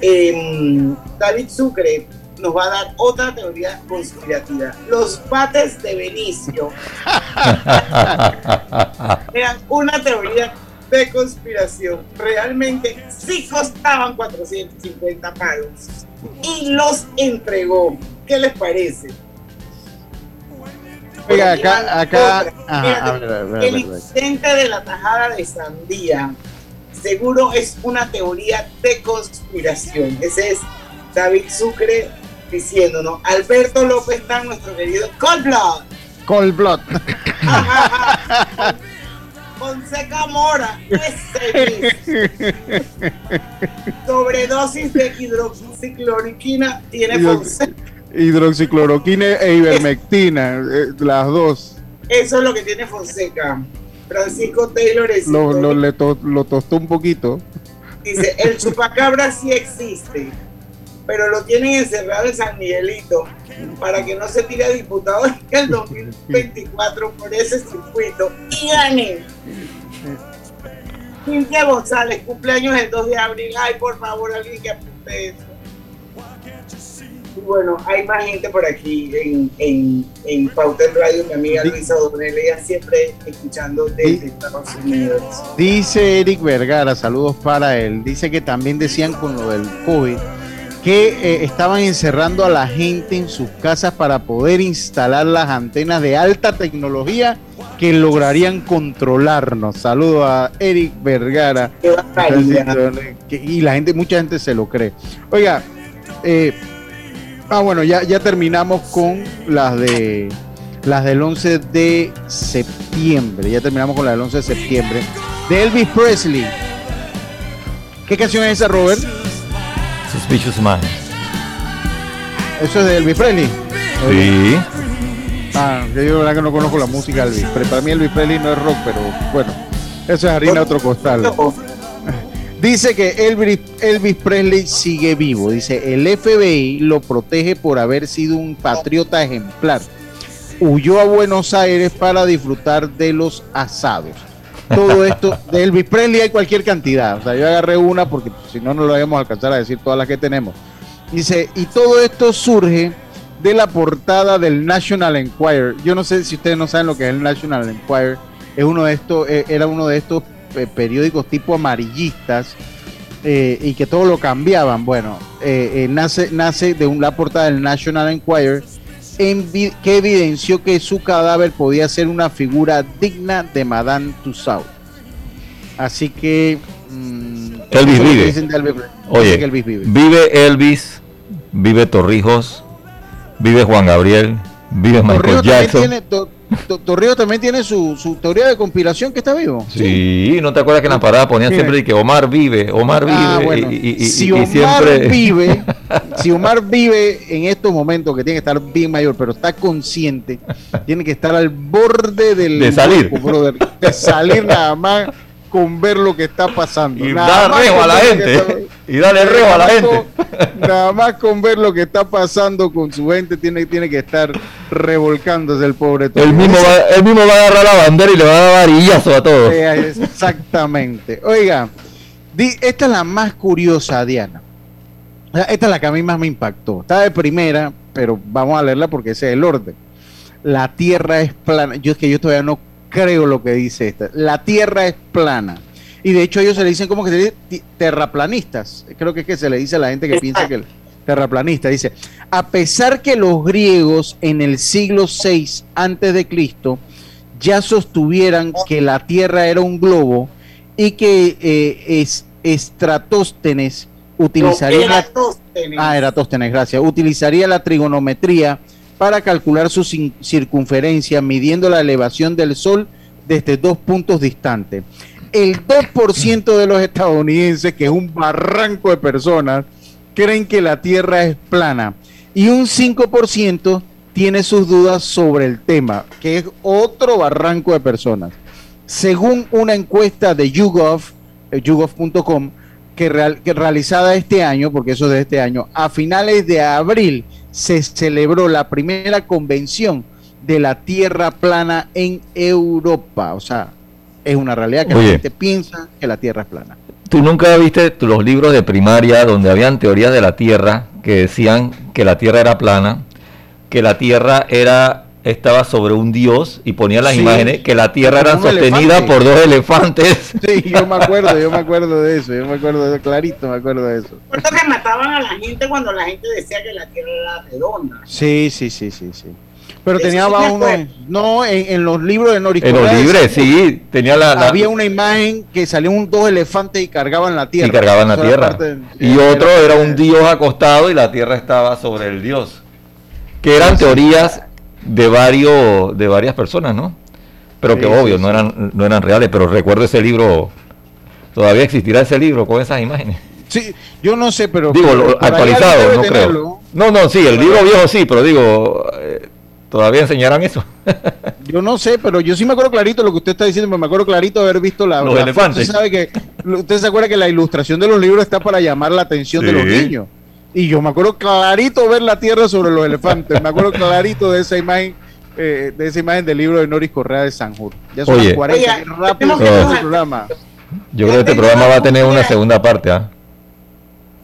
Em, David Sucre nos va a dar otra teoría conspirativa. Los bates de Benicio eran una teoría de conspiración. Realmente sí costaban 450 palos y los entregó. ¿Qué les parece? Oiga, acá, acá, ajá, Fíjate, a ver, a ver, a ver, el incidente de la tajada de sandía seguro es una teoría de conspiración. Ese es David Sucre diciéndonos. Alberto López está nuestro querido Cold Blood. Cold Blood. Fonseca Mora, ese es. Sobredosis de hidroxicloroquina tiene Fonseca. Hidroxicloroquina e ivermectina, eh, las dos. Eso es lo que tiene Fonseca. Francisco Taylor es Lo, lo, le to- lo tostó un poquito. Dice, el chupacabra sí existe, pero lo tienen encerrado en San Miguelito para que no se tire a diputado en el 2024 por ese circuito y gane. Cintia González, cumpleaños el 2 de abril. Ay, por favor, alguien que apunte eso. Y bueno, hay más gente por aquí en, en, en Pauta en Radio, mi amiga Luisa O'Donnell, ella siempre escuchando desde Estados Unidos. Dice Eric Vergara, saludos para él. Dice que también decían con lo del COVID que eh, estaban encerrando a la gente en sus casas para poder instalar las antenas de alta tecnología que lograrían controlarnos. Saludos a Eric Vergara. Que- y la gente, mucha gente se lo cree. Oiga, eh, ah, bueno, ya, ya terminamos con las de las del 11 de septiembre. Ya terminamos con la del 11 de septiembre. De Elvis Presley. ¿Qué canción es esa, Robert? Suspicious Mind. Eso es de Elvis Presley. Sí. Ah, que yo la verdad que no conozco la música de Elvis. Pero para mí Elvis Presley no es rock, pero bueno, eso es harina otro costal. Dice que Elvis, Elvis Presley sigue vivo. Dice, el FBI lo protege por haber sido un patriota ejemplar. Huyó a Buenos Aires para disfrutar de los asados. Todo esto, de Elvis Presley hay cualquier cantidad. O sea, yo agarré una porque si no, no lo a alcanzar a decir todas las que tenemos. Dice, y todo esto surge de la portada del National Enquirer. Yo no sé si ustedes no saben lo que es el National Enquirer. Es uno de estos, eh, era uno de estos eh, periódicos tipo amarillistas eh, y que todo lo cambiaban. Bueno, eh, nace, nace de un- la portada del National Enquirer que evidenció que su cadáver podía ser una figura digna de Madame Tussauds. Así que... mm, Elvis que vive. dicen de Elvis Presley. Dicen Oye, que Elvis vive. vive Elvis, vive Torrijos, vive Juan Gabriel, vive Michael Torrijos también Jackson. tiene, To- To- Torrijos también tiene su, su teoría de conspiración que está vivo. Sí, ¿no te acuerdas que en la parada ponían Mira. siempre que Omar vive, Omar vive? Ah, bueno, y, si y Omar siempre... vive, si Omar vive en estos momentos que tiene que estar bien mayor, pero está consciente, tiene que estar al borde del De salir. brother, de salir nada más con ver lo que está pasando. Y Nada más rejo a la gente. está- Y darle rejo a la gente. Nada más con ver lo que está pasando con su gente, tiene, tiene que estar revolcándose el pobre Él Torrijos. mismo, va, él mismo va a agarrar la bandera y le va a dar varillazo a todos. Exactamente. Oiga, di- esta es la más curiosa, Diana. Esta es la que a mí más me impactó. Está de primera, pero vamos a leerla porque ese es el orden. La Tierra es plana. Yo es que yo todavía no creo lo que dice esta. La Tierra es plana. Y de hecho ellos se le dicen como que se dice terraplanistas. Creo que es que se le dice a la gente que piensa que el terraplanista dice, a pesar que los griegos en el siglo VI antes de Cristo ya sostuvieran que la Tierra era un globo y que eh, es, Estratóstenes utilizaría Eratóstenes. Ah, Eratóstenes, gracias. Utilizaría la trigonometría para calcular su circunferencia midiendo la elevación del Sol desde dos puntos distantes. El 2% de los estadounidenses, que es un barranco de personas, creen que la Tierra es plana y un 5% tiene sus dudas sobre el tema, que es otro barranco de personas. Según una encuesta de YouGov, eh, YouGov.com, que realizada este año, porque eso es de este año, a finales de abril se celebró la primera convención de la Tierra plana en Europa. O sea, es una realidad que Oye. la gente piensa que la Tierra es plana. ¿Tú nunca viste los libros de primaria donde habían teorías de la Tierra que decían que la Tierra era plana, que la Tierra era estaba sobre un dios y ponían las Sí. imágenes que la Tierra era un sostenida elefante. por dos elefantes? Sí, yo me acuerdo, yo me acuerdo de eso, yo me acuerdo de eso, clarito me acuerdo de eso. Recuerdo que mataban a la gente cuando la gente decía que la tierra era redonda. Sí, sí, sí, sí, sí. Pero tenía abajo uno, no, en, los libros de Noris En los libros, sí, tenía la, Había una imagen que salían dos elefantes y cargaban la tierra. Y cargaban la tierra. y otro era un dios acostado y la tierra estaba sobre el dios. Que eran teorías de varios de varias personas, ¿no? Pero que obvio, no eran no eran reales, pero recuerdo ese libro todavía existirá ese libro con esas imágenes. Sí, yo no sé, pero digo actualizado, no creo. No, no, sí, el libro viejo sí, pero digo eh, todavía enseñarán eso. yo no sé, pero yo sí me acuerdo clarito lo que usted está diciendo, me acuerdo clarito haber visto la los elefantes. Usted sabe que usted se acuerda que la ilustración de los libros está para llamar la atención de los niños. Y yo me acuerdo clarito ver la tierra sobre los elefantes. Me acuerdo clarito de esa imagen, eh, de esa imagen del libro de Noris Correa de Sanjur. Ya son las 40, rápido programa. Yo creo que este programa va a tener una segunda parte, ¿ah?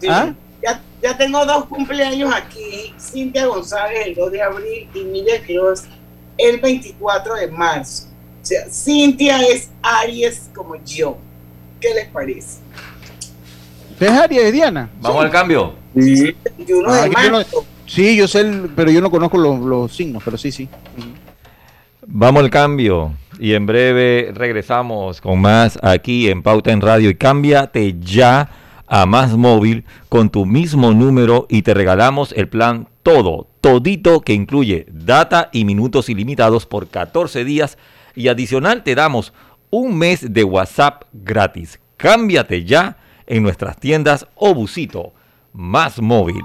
¿Ah? Ya, ya, tengo dos cumpleaños aquí. Cintia González el 2 de abril y Miguel Cruz el 24 de marzo. O sea, Cintia es Aries como yo. ¿Qué les parece? ¿Usted es Aries, Diana? Vamos al cambio. Sí, ah, sí, yo sé, pero yo no conozco los, signos, pero sí, sí. Vamos al cambio y en breve regresamos con más aquí en Pauta en Radio y cámbiate ya a Más Móvil con tu mismo número y te regalamos el plan todo, todito que incluye data y minutos ilimitados por 14 días y adicional te damos un mes de WhatsApp gratis. Cámbiate ya en nuestras tiendas o Más Móvil.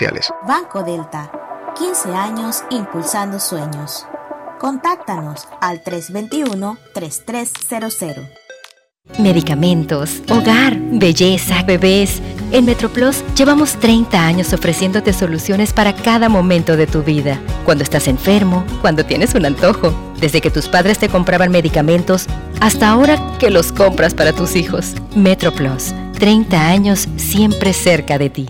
Banco Delta, 15 años impulsando sueños. Contáctanos al 321-3300. Medicamentos, hogar, belleza, bebés. En MetroPlus llevamos 30 años ofreciéndote soluciones para cada momento de tu vida. Cuando estás enfermo, cuando tienes un antojo, desde que tus padres te compraban medicamentos hasta ahora que los compras para tus hijos. MetroPlus, 30 años siempre cerca de ti.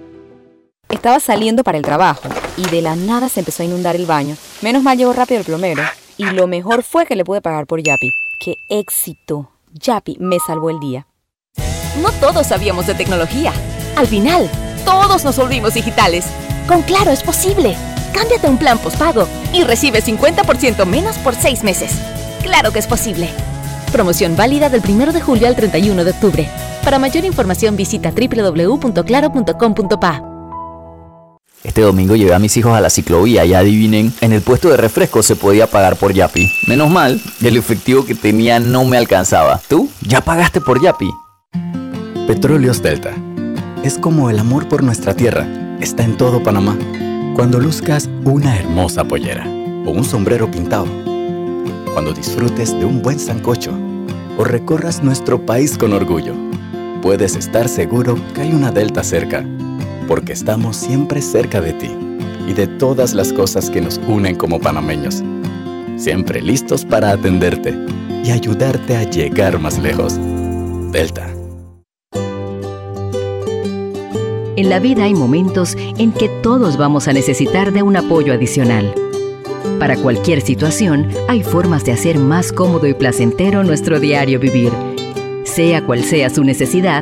Estaba saliendo para el trabajo y de la nada se empezó a inundar el baño. Menos mal llegó rápido el plomero y lo mejor fue que le pude pagar por Yapi. ¡Qué éxito! Yapi me salvó el día. No todos sabíamos de tecnología. Al final, todos nos volvimos digitales. Con Claro es posible. Cámbiate a un plan postpago y recibe 50% menos por seis meses. Claro que es posible. Promoción válida del 1 de julio al 31 de octubre. Para mayor información visita www.claro.com.pa. Este domingo llevé a mis hijos a la ciclovía y adivinen, en el puesto de refresco se podía pagar por Yapi. Menos mal, el efectivo que tenía no me alcanzaba. ¿Tú? ¿Ya pagaste por Yapi? Petróleos Delta. Es como el amor por nuestra tierra. Está en todo Panamá. Cuando luzcas una hermosa pollera o un sombrero pintado. Cuando disfrutes de un buen sancocho o recorras nuestro país con orgullo. Puedes estar seguro que hay una Delta cerca porque estamos siempre cerca de ti y de todas las cosas que nos unen como panameños. Siempre listos para atenderte y ayudarte a llegar más lejos. Delta. En la vida hay momentos en que todos vamos a necesitar de un apoyo adicional. Para cualquier situación, hay formas de hacer más cómodo y placentero nuestro diario vivir. Sea cual sea su necesidad,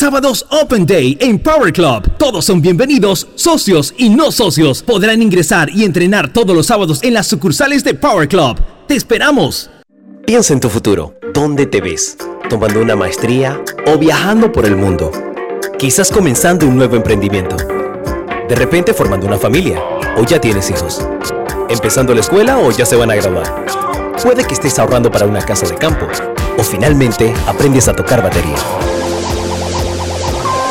Sábados Open Day en Power Club. Todos son bienvenidos, socios y no socios. Podrán ingresar y entrenar todos los sábados en las sucursales de Power Club. ¡Te esperamos! Piensa en tu futuro. ¿Dónde te ves? ¿Tomando una maestría o viajando por el mundo? Quizás comenzando un nuevo emprendimiento. De repente formando una familia o ya tienes hijos. Empezando la escuela o ya se van a graduar. Puede que estés ahorrando para una casa de campo o finalmente aprendes a tocar batería.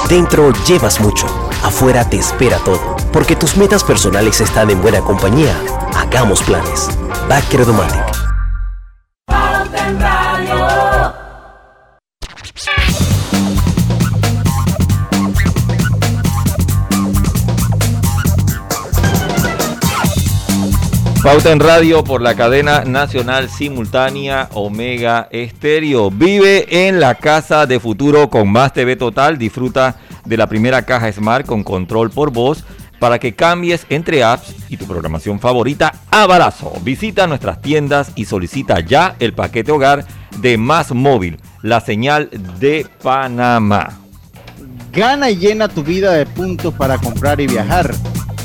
Dentro llevas mucho, afuera te espera todo, porque tus metas personales están en buena compañía. Hagamos planes. Back Credomatic. Pauta en radio por la cadena nacional simultánea Omega Estéreo. Vive en la casa de futuro con más TV Total. Disfruta de la primera caja Smart con control por voz para que cambies entre apps y tu programación favorita a barazo. Visita nuestras tiendas y solicita ya el paquete hogar de Más Móvil, la señal de Panamá. Gana y llena tu vida de puntos para comprar y viajar.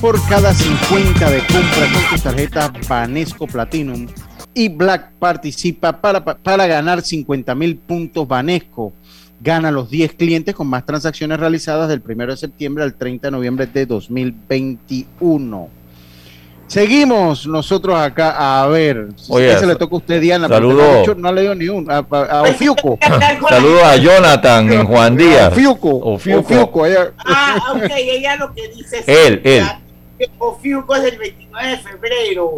Por cada 50 de compra con tu tarjeta Banesco Platinum y Black participa para, para ganar 50 mil puntos Banesco. Gana los 10 clientes con más transacciones realizadas del 1 de septiembre al 30 de noviembre de 2021. Seguimos nosotros acá a ver. Oye, ese le toca a usted, Diana. saludo. No, no le dio ni uno. A, a- a Ofiuco. Saludos a Jonathan en Juan Díaz. Ofiuco. Ofiuco. Ofiuco. Ah, ok, ella lo que dice es Él, él. Que Ofiuco es del 29 de febrero.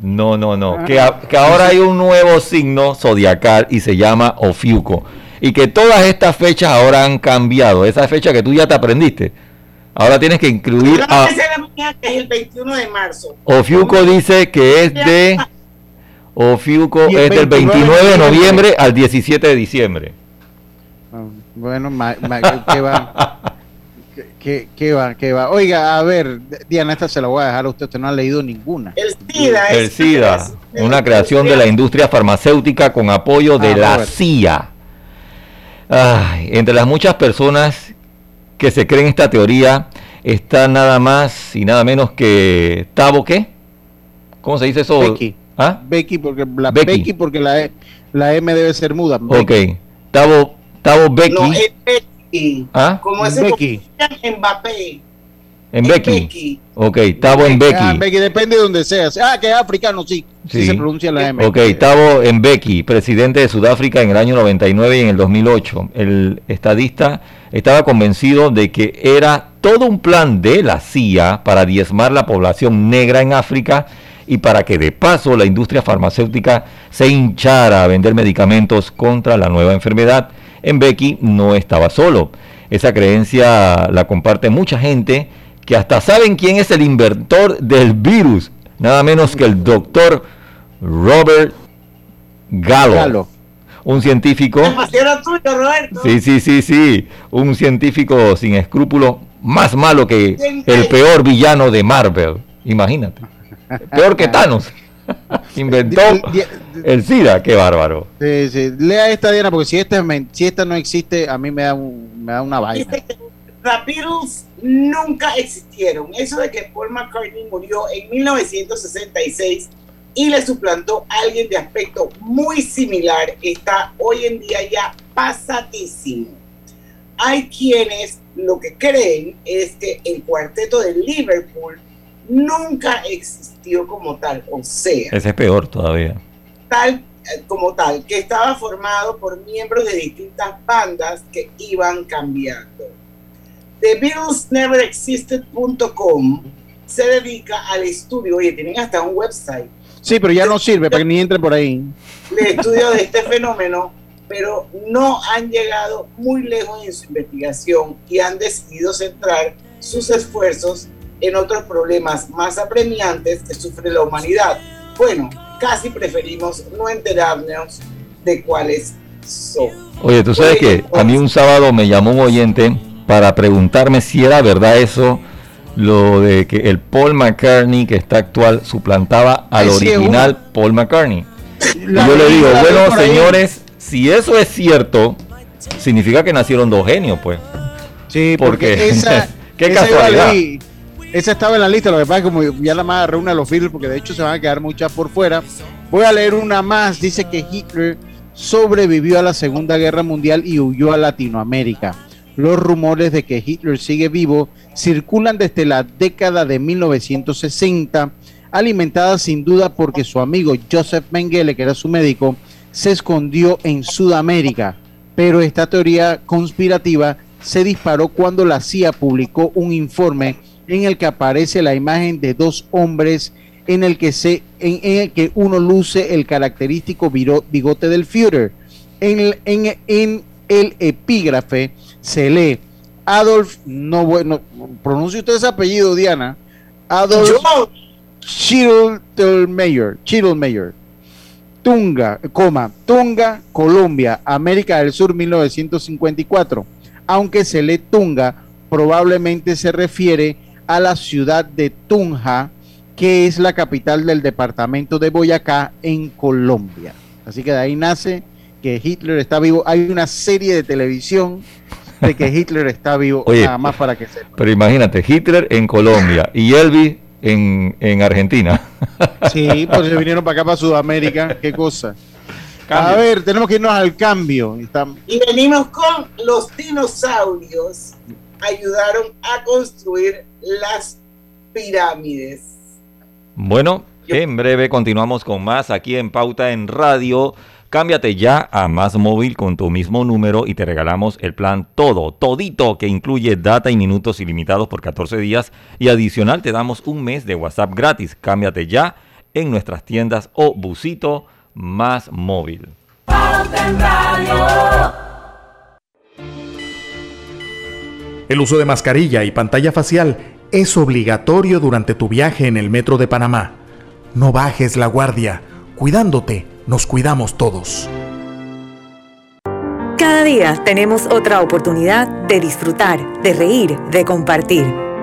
No, no, no. Que, a- que ahora hay un nuevo signo zodiacal y se llama Ofiuco. Y que todas estas fechas ahora han cambiado. Esa fecha que tú ya te aprendiste. Ahora tienes que incluir No, a que es el 21 de marzo. Ofiuco dice que es de Ofiuco el es del 29 de 29 de noviembre al 17 de diciembre. Ah, Bueno, ma- ma- ¿qué va? ¿Qué, qué, va? ¿Qué va? Oiga, a ver, Diana, esta se la voy a dejar a usted, usted no ha leído ninguna. El SIDA El SIDA, una creación de la industria farmacéutica con apoyo de Ah, la Robert. CIA. Ay, entre las muchas personas que se creen esta teoría está nada más y nada menos que Tabo, ¿qué? ¿Cómo se dice eso? Becky. ¿Ah? Becky, porque la Becky. Becky, porque la, E- la M debe ser muda. Ok. Tabo, Tabo Becky. No, es Becky. ¿Ah? Como ese Becky. Mbappé. En es Becky. Becky. Ok, Tabo en Becky. Ah, Becky, depende de donde sea. Ah, que es africano, sí. Sí, Sí. se pronuncia la M. Ok, Tabo Mbeki, presidente de Sudáfrica en el año 99 y en el 2008. El estadista estaba convencido de que era todo un plan de la CIA para diezmar la población negra en África y para que de paso la industria farmacéutica se hinchara a vender medicamentos contra la nueva enfermedad. Mbeki no estaba solo. Esa creencia la comparte mucha gente que hasta saben quién es el inventor del virus. Nada menos que el doctor Robert Gallo. Gallo. Un científico. Demasiado tuyo, Roberto. Sí, sí, sí, sí. Un científico sin escrúpulos, más malo que el peor villano de Marvel. Imagínate. Peor que Thanos. Inventó Di- el SIDA. Qué bárbaro. Sí, sí. Lea esta, Diana, porque si esta, si esta no existe, a mí me da, un- me da una vaina. Beatles nunca existieron. Eso de que Paul McCartney murió en 1966 y le suplantó a alguien de aspecto muy similar está hoy en día ya pasadísimo. Hay quienes lo que creen es que el cuarteto de Liverpool nunca existió como tal, o sea, Ese es peor todavía. tal eh, como tal, que estaba formado por miembros de distintas bandas que iban cambiando. TheBeatlesNeverExisted.com se dedica al estudio, oye, tienen hasta un website, Sí, pero ya no sirve para que ni entre por ahí. de estudio de este fenómeno, pero no han llegado muy lejos en su investigación y han decidido centrar sus esfuerzos en otros problemas más apremiantes que sufre la humanidad. Bueno, casi preferimos no enterarnos de cuáles son. Oye, tú sabes que a mí un sábado me llamó un oyente para preguntarme si era verdad eso, lo de que el Paul McCartney que está actual suplantaba al original Paul McCartney. y yo le digo, bueno, señores, si eso es cierto, significa que nacieron dos genios, pues. Sí, porque, esa, qué casualidad. Esa estaba en la lista, lo que pasa es que como ya la más reúne a los Beatles, porque de hecho se van a quedar muchas por fuera. Voy a leer una más, dice que Hitler sobrevivió a la Segunda Guerra Mundial y huyó a Latinoamérica. Los rumores de que Hitler sigue vivo circulan desde la década de 1960, alimentada sin duda porque su amigo Joseph Mengele, que era su médico, se escondió en Sudamérica. Pero esta teoría conspirativa se disparó cuando la CIA publicó un informe en el que aparece la imagen de dos hombres en el que, se, en, el que uno luce el característico bigote del Führer. En, en, en el epígrafe se lee Adolf, no bueno, pronuncie usted ese apellido, Diana. Adolf Schittelmeyer, Schittelmeyer. Tunga, coma, Tunga, Colombia, América del Sur, 1954. Aunque se lee Tunga, probablemente se refiere a la ciudad de Tunja, que es la capital del departamento de Boyacá en Colombia. Así que de ahí nace que Hitler está vivo. Hay una serie de televisión de que Hitler está vivo, nada más para que sepa. Pero imagínate, Hitler en Colombia y Elvis en, en Argentina. Sí, pues se vinieron para acá, para Sudamérica, qué cosa. A ver, tenemos que irnos al cambio. Y venimos con los dinosaurios. Ayudaron a construir las pirámides. Bueno, en breve continuamos con más aquí en Pauta en Radio. Cámbiate ya a Más Móvil con tu mismo número y te regalamos el plan todo, todito, que incluye data y minutos ilimitados por 14 días y adicional te damos un mes de WhatsApp gratis. Cámbiate ya en nuestras tiendas o busito Más Móvil. El uso de mascarilla y pantalla facial es obligatorio durante tu viaje en el metro de Panamá. No bajes la guardia. Cuidándote, nos cuidamos todos. Cada día tenemos otra oportunidad de disfrutar, de reír, de compartir.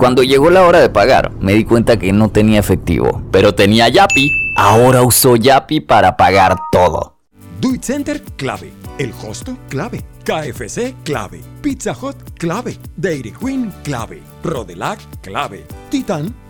Cuando llegó la hora de pagar, me di cuenta que no tenía efectivo, pero tenía Yapi. Ahora uso Yapi para pagar todo. Do Center, clave. El Hosto, clave. KFC, clave. Pizza Hut, clave. Dairy Queen, clave. Rodelac, clave. Titan,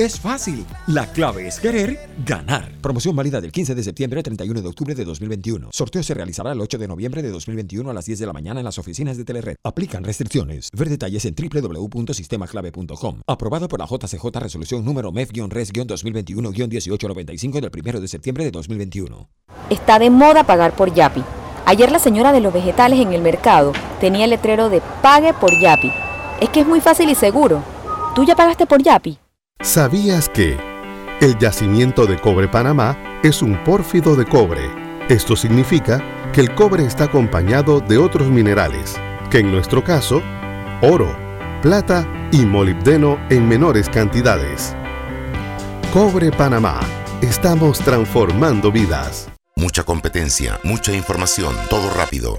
Es fácil. La clave es querer ganar. Promoción válida del 15 de septiembre al 31 de octubre de 2021. Sorteo se realizará el 8 de noviembre de 2021 a las 10 de la mañana en las oficinas de Telered. Aplican restricciones. Ver detalles en www.sistemaclave.com. Aprobado por la JCJ Resolución número MEF-RES-2021-1895 del 1 de septiembre de 2021. Está de moda pagar por Yapi. Ayer la señora de los vegetales en el mercado tenía el letrero de Pague por Yapi. Es que es muy fácil y seguro. ¿Tú ya pagaste por Yapi? ¿Sabías que el yacimiento de cobre Panamá es un pórfido de cobre? Esto significa que el cobre está acompañado de otros minerales, que en nuestro caso, oro, plata y molibdeno en menores cantidades. Cobre Panamá. Estamos transformando vidas. Mucha competencia, mucha información, todo rápido.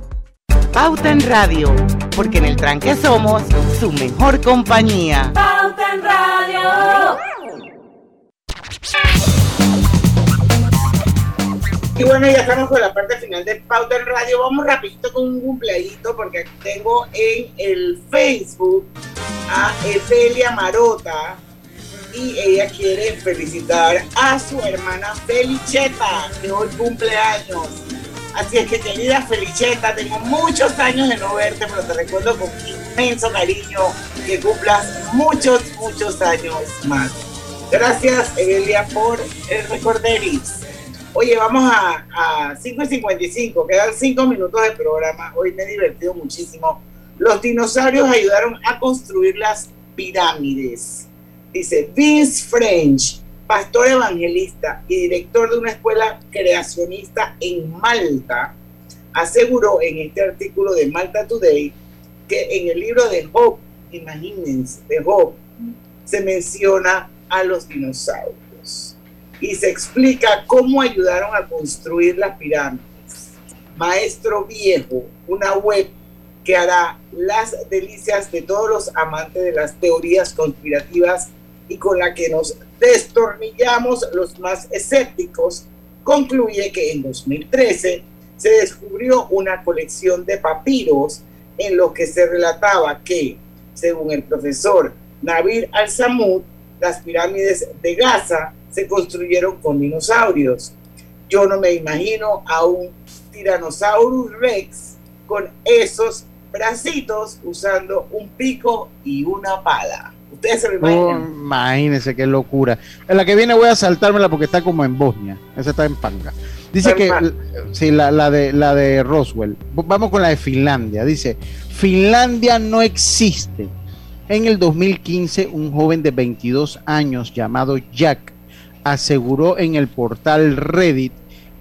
Pauta en Radio, porque en el tranque somos su mejor compañía. Pauta en Radio. Y bueno, ya estamos con la parte final de Pauta en Radio. Vamos rapidito con un cumpleañito porque aquí tengo en el Facebook a Evelia Marota y ella quiere felicitar a su hermana Felicheta, que hoy cumple años. Así es que querida Felicheta, tengo muchos años de no verte, pero te recuerdo con inmenso cariño que cumplas muchos, muchos años más. Gracias, Evelia, por el recorderis. Oye, vamos a, a 5 y 55, quedan 5 minutos de programa. Hoy me he divertido muchísimo. Los dinosaurios ayudaron a construir las pirámides. Dice Vince French, pastor evangelista y director de una escuela creacionista en Malta, aseguró en este artículo de Malta Today que en el libro de Job, imagínense, de Job, se menciona a los dinosaurios y se explica cómo ayudaron a construir las pirámides. Maestro Viejo, una web que hará las delicias de todos los amantes de las teorías conspirativas y con la que nos destornillamos los más escépticos, concluye que en 2013 se descubrió una colección de papiros en los que se relataba que, según el profesor Nabil al-Samud, las pirámides de Gaza se construyeron con dinosaurios. Yo no me imagino a un Tyrannosaurus Rex con esos bracitos usando un pico y una pala. Ustedes se lo imaginan. Oh, imagínense qué locura. En la que viene voy a saltármela porque está como en Bosnia. Esa está en Panga. Dice que sí, la, la de la de Roswell. Vamos con la de Finlandia. Dice, Finlandia no existe. En el 2015, un joven de 22 años llamado Jack aseguró en el portal Reddit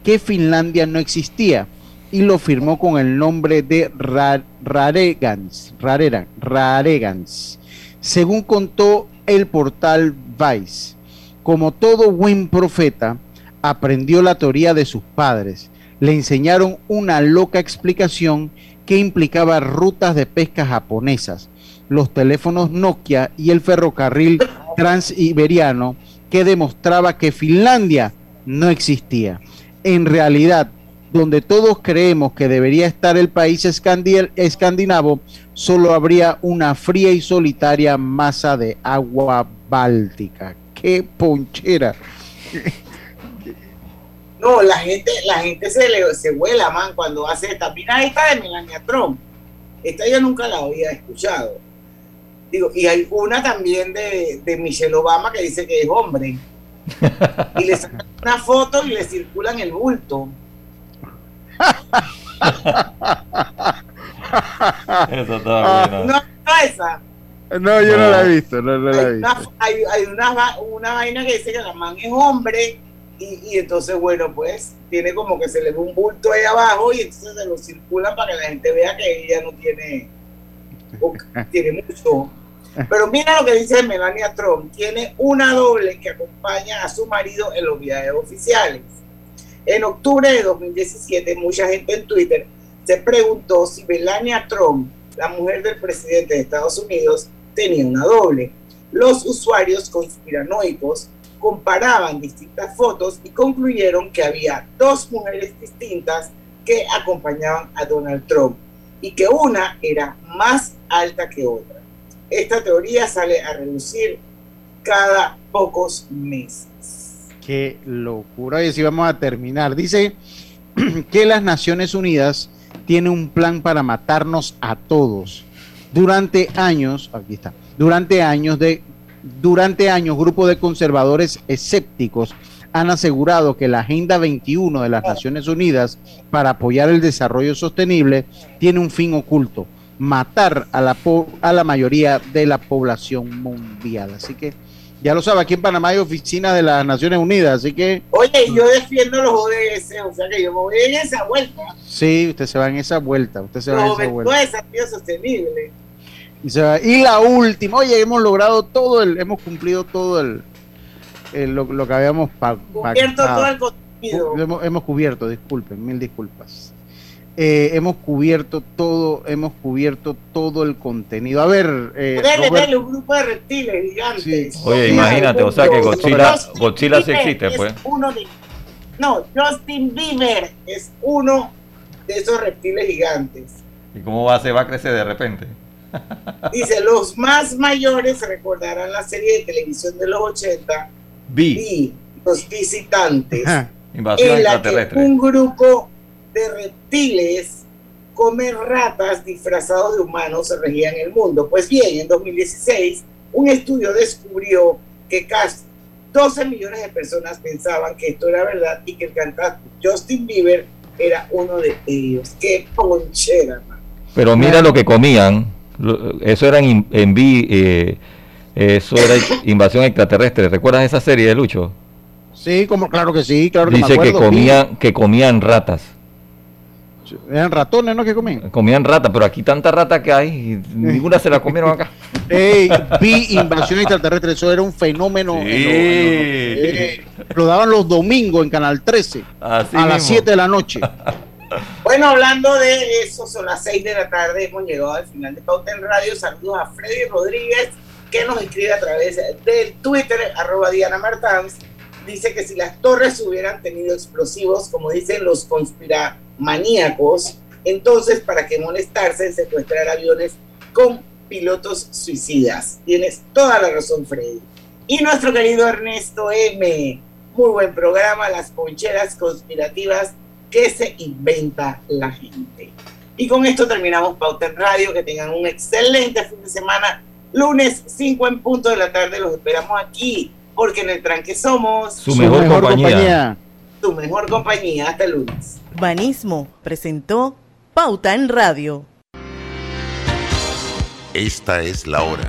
que Finlandia no existía y lo firmó con el nombre de Ra- Raregans, Rarera- Raregans. Según contó el portal Vice, como todo buen profeta, aprendió la teoría de sus padres. Le enseñaron una loca explicación que implicaba rutas de pesca japonesas, los teléfonos Nokia y el ferrocarril transiberiano que demostraba que Finlandia no existía. En realidad, donde todos creemos que debería estar el país escandi- escandinavo, solo habría una fría y solitaria masa de agua báltica. ¡Qué ponchera! No, la gente, la gente se le se vuela, man, cuando hace esta. Mira esta de Melania Trump. Esta yo nunca la había escuchado. Digo, y hay una también de, de Michelle Obama que dice que es hombre. Y le sacan una foto y le circulan el bulto. Eso está bueno. No, no esa. No, yo no la he visto, no, no la he Hay, visto. una, hay, hay una, va- una vaina que dice que la man es hombre y, y entonces, bueno, pues tiene como que se le ve un bulto ahí abajo y entonces se lo circulan para que la gente vea que ella no tiene, o tiene mucho. Pero mira lo que dice Melania Trump, tiene una doble que acompaña a su marido en los viajes oficiales. En octubre de 2017, mucha gente en Twitter se preguntó si Melania Trump, la mujer del presidente de Estados Unidos, tenía una doble. Los usuarios conspiranoicos comparaban distintas fotos y concluyeron que había dos mujeres distintas que acompañaban a Donald Trump y que una era más alta que otra. Esta teoría sale a reducir cada pocos meses. Qué locura. Y si vamos a terminar. Dice que las Naciones Unidas tiene un plan para matarnos a todos. Durante años, aquí está, durante años de durante años grupos de conservadores escépticos han asegurado que la Agenda 21 de las Naciones Unidas para apoyar el desarrollo sostenible tiene un fin oculto, matar a la, a la mayoría de la población mundial. Así que ya lo sabe, aquí en Panamá hay oficina de las Naciones Unidas, así que... Oye, yo defiendo los ODS, o sea que yo me voy en esa vuelta. Sí, usted se va en esa vuelta, usted se va en esa vuelta. desafío sostenible. Y, se va. y la última, oye, hemos logrado todo el, hemos cumplido todo el, lo, que habíamos pagado. Cubierto todo el contenido. Hemos, hemos cubierto, disculpen, mil disculpas. Eh, hemos cubierto todo, hemos cubierto todo el contenido. A ver, eh, Robert... un grupo de reptiles gigantes. Oye, imagínate, o sea que Godzilla, Godzilla sí existe, pues. Uno de, no, Justin Bieber es uno de esos reptiles gigantes. ¿Y cómo va, se va a crecer de repente? Dice, los más mayores recordarán la serie de televisión de los 80, Vi, los visitantes, Invasión en la que un grupo de reptiles comer ratas disfrazados de humanos se regían el mundo. Pues bien, en 2016 un estudio descubrió que casi 12 millones de personas pensaban que esto era verdad y que el cantante Justin Bieber era uno de ellos. ¡Qué ponchera! Pero mira lo que comían. Eso era en, eh, eso era invasión extraterrestre. ¿Recuerdas esa serie de Lucho? Sí, como claro que sí, claro que Dice que comían que comían ratas. Eran ratones, ¿no? que comían? Comían ratas, pero aquí tanta rata que hay, ninguna se la comieron acá. Ey, vi invasión extraterrestre, eso era un fenómeno. Eh, lo daban los domingos en Canal 13, a las 7 de la noche. Bueno, hablando de eso, son las 6 de la tarde, hemos llegado al final de Pauta en Radio. Saludos a Freddy Rodríguez, que nos escribe a través del Twitter, arroba Diana Martans. Dice que si las torres hubieran tenido explosivos, como dicen los conspiradores, maníacos, entonces, ¿para qué molestarse en secuestrar aviones con pilotos suicidas? Tienes toda la razón, Freddy. Y nuestro querido Ernesto M. Muy buen programa, las poncheras conspirativas que se inventa la gente. Y con esto terminamos Pauta en Radio. Que tengan un excelente fin de semana. Lunes 5 en punto de la tarde los esperamos aquí, porque en el tranque somos su, mejor, compañía. Su mejor compañía. Hasta el lunes. Banismo presentó Pauta en Radio. Esta es la hora.